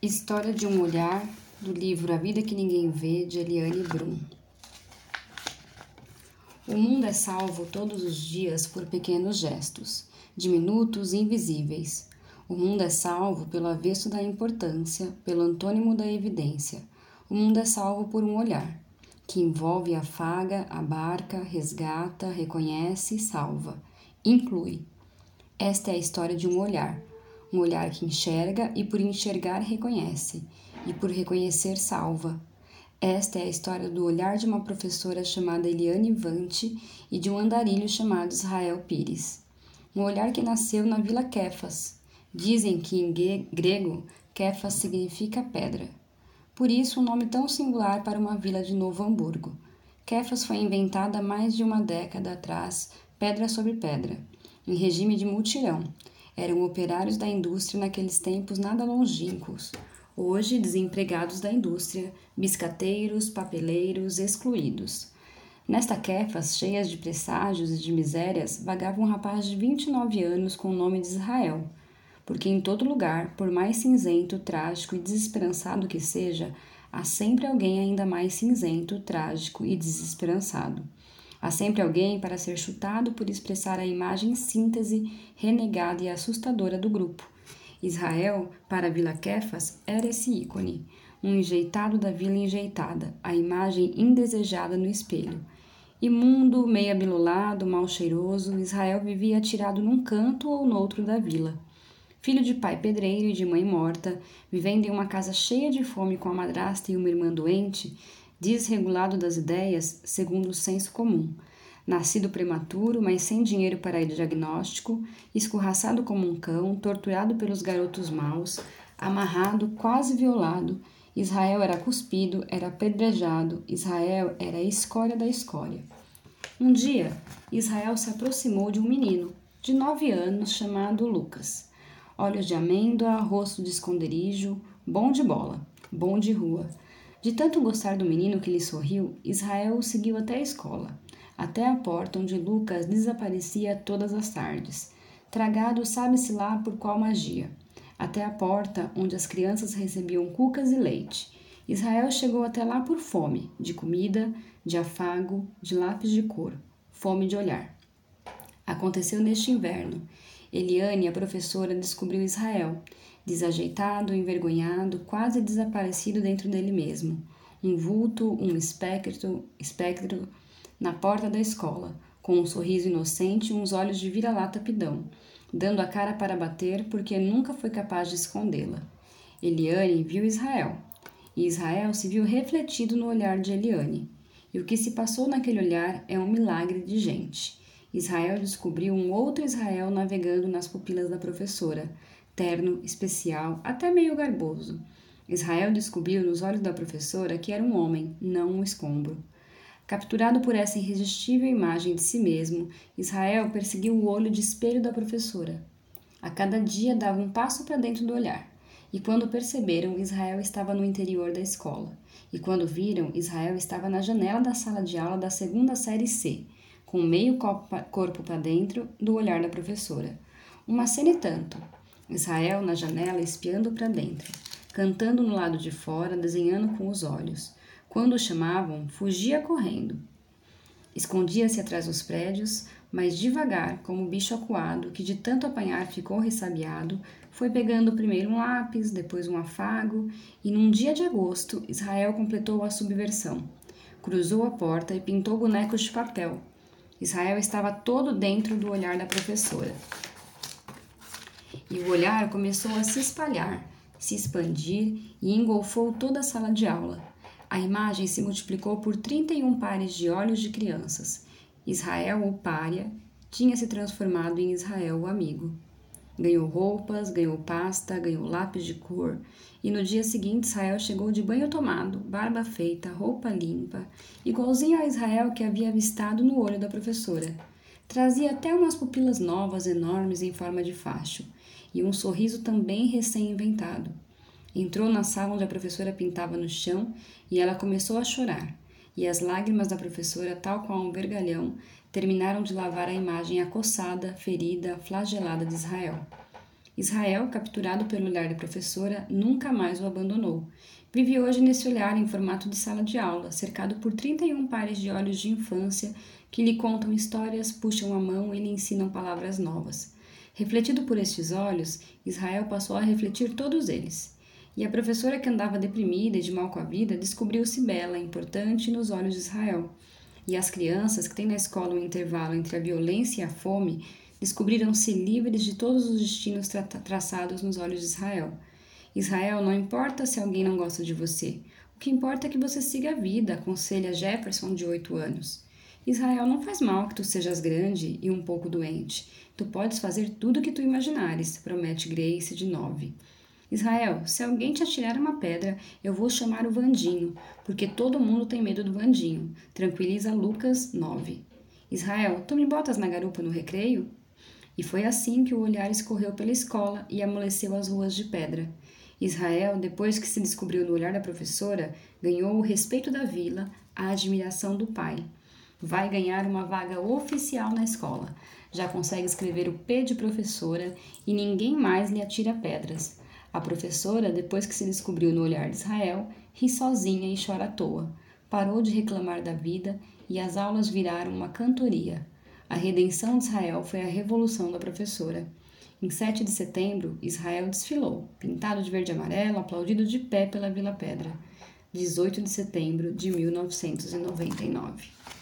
História de um Olhar, do livro A Vida que Ninguém Vê, de Eliane Brum. O mundo é salvo todos os dias por pequenos gestos, diminutos e invisíveis. O mundo é salvo pelo avesso da importância, pelo antônimo da evidência. O mundo é salvo por um olhar, que envolve, afaga, abarca, resgata, reconhece e salva. Inclui. Esta é a história de um olhar um olhar que enxerga e por enxergar reconhece, e por reconhecer salva. Esta é a história do olhar de uma professora chamada Eliane Vante e de um andarilho chamado Israel Pires. Um olhar que nasceu na Vila Kefas. Dizem que em grego Kefas significa pedra. Por isso, um nome tão singular para uma vila de Novo Hamburgo. Kefas foi inventada mais de uma década atrás, pedra sobre pedra, em regime de mutirão, eram operários da indústria naqueles tempos nada longínquos, hoje desempregados da indústria, biscateiros, papeleiros, excluídos. Nesta quefas, cheias de presságios e de misérias, vagava um rapaz de 29 anos com o nome de Israel, porque em todo lugar, por mais cinzento, trágico e desesperançado que seja, há sempre alguém ainda mais cinzento, trágico e desesperançado. Há sempre alguém para ser chutado por expressar a imagem síntese, renegada e assustadora do grupo. Israel, para Vila Kefas, era esse ícone, um enjeitado da vila enjeitada, a imagem indesejada no espelho. Imundo, meio abilolado, mal cheiroso, Israel vivia atirado num canto ou noutro da vila. Filho de pai pedreiro e de mãe morta, vivendo em uma casa cheia de fome com a madrasta e uma irmã doente, desregulado das ideias segundo o senso comum, nascido prematuro, mas sem dinheiro para ir diagnóstico, escorraçado como um cão, torturado pelos garotos maus, amarrado, quase violado, Israel era cuspido, era apedrejado, Israel era a escória da escória. Um dia, Israel se aproximou de um menino, de nove anos, chamado Lucas. Olhos de amêndoa, rosto de esconderijo, bom de bola, bom de rua de tanto gostar do menino que lhe sorriu, Israel o seguiu até a escola, até a porta onde Lucas desaparecia todas as tardes, tragado sabe-se lá por qual magia, até a porta onde as crianças recebiam cucas e leite. Israel chegou até lá por fome, de comida, de afago, de lápis de cor, fome de olhar. Aconteceu neste inverno. Eliane, a professora, descobriu Israel desajeitado, envergonhado, quase desaparecido dentro dele mesmo. Um vulto, um espectro, espectro na porta da escola, com um sorriso inocente e uns olhos de vira-lata pidão, dando a cara para bater porque nunca foi capaz de escondê-la. Eliane viu Israel, e Israel se viu refletido no olhar de Eliane. E o que se passou naquele olhar é um milagre de gente. Israel descobriu um outro Israel navegando nas pupilas da professora, terno, especial, até meio garboso. Israel descobriu nos olhos da professora que era um homem, não um escombro. Capturado por essa irresistível imagem de si mesmo, Israel perseguiu o olho de espelho da professora. A cada dia dava um passo para dentro do olhar. E quando perceberam, Israel estava no interior da escola. E quando viram, Israel estava na janela da sala de aula da segunda série C, com meio corpo para dentro do olhar da professora. Uma cena e tanto, Israel na janela espiando para dentro, cantando no lado de fora, desenhando com os olhos. Quando o chamavam, fugia correndo. Escondia-se atrás dos prédios, mas devagar, como um bicho acuado que de tanto apanhar ficou ressabiado, foi pegando primeiro um lápis, depois um afago, e num dia de agosto, Israel completou a subversão. Cruzou a porta e pintou bonecos de papel. Israel estava todo dentro do olhar da professora e o olhar começou a se espalhar, se expandir e engolfou toda a sala de aula. A imagem se multiplicou por 31 pares de olhos de crianças. Israel, o pária, tinha se transformado em Israel, o amigo. Ganhou roupas, ganhou pasta, ganhou lápis de cor, e no dia seguinte Israel chegou de banho tomado, barba feita, roupa limpa, igualzinho a Israel que havia avistado no olho da professora. Trazia até umas pupilas novas enormes em forma de facho e um sorriso também recém-inventado. Entrou na sala onde a professora pintava no chão e ela começou a chorar. E as lágrimas da professora, tal qual um vergalhão, terminaram de lavar a imagem acossada, ferida, flagelada de Israel. Israel, capturado pelo olhar da professora, nunca mais o abandonou. Vive hoje nesse olhar em formato de sala de aula, cercado por 31 pares de olhos de infância que lhe contam histórias, puxam a mão e lhe ensinam palavras novas. Refletido por estes olhos, Israel passou a refletir todos eles. E a professora que andava deprimida e de mal com a vida descobriu-se bela, importante nos olhos de Israel. E as crianças que têm na escola um intervalo entre a violência e a fome descobriram-se livres de todos os destinos tra traçados nos olhos de Israel. Israel, não importa se alguém não gosta de você. O que importa é que você siga a vida, aconselha Jefferson, de oito anos. Israel, não faz mal que tu sejas grande e um pouco doente. Tu podes fazer tudo o que tu imaginares, promete Grace, de nove. Israel, se alguém te atirar uma pedra, eu vou chamar o Vandinho, porque todo mundo tem medo do Vandinho. Tranquiliza Lucas 9. Israel, tu me botas na garupa no recreio? E foi assim que o olhar escorreu pela escola e amoleceu as ruas de pedra. Israel, depois que se descobriu no olhar da professora, ganhou o respeito da vila, a admiração do pai. Vai ganhar uma vaga oficial na escola. Já consegue escrever o P de professora e ninguém mais lhe atira pedras. A professora, depois que se descobriu no olhar de Israel, ri sozinha e chora à toa. Parou de reclamar da vida e as aulas viraram uma cantoria. A redenção de Israel foi a revolução da professora. Em 7 de setembro, Israel desfilou, pintado de verde e amarelo, aplaudido de pé pela Vila Pedra. 18 de setembro de 1999.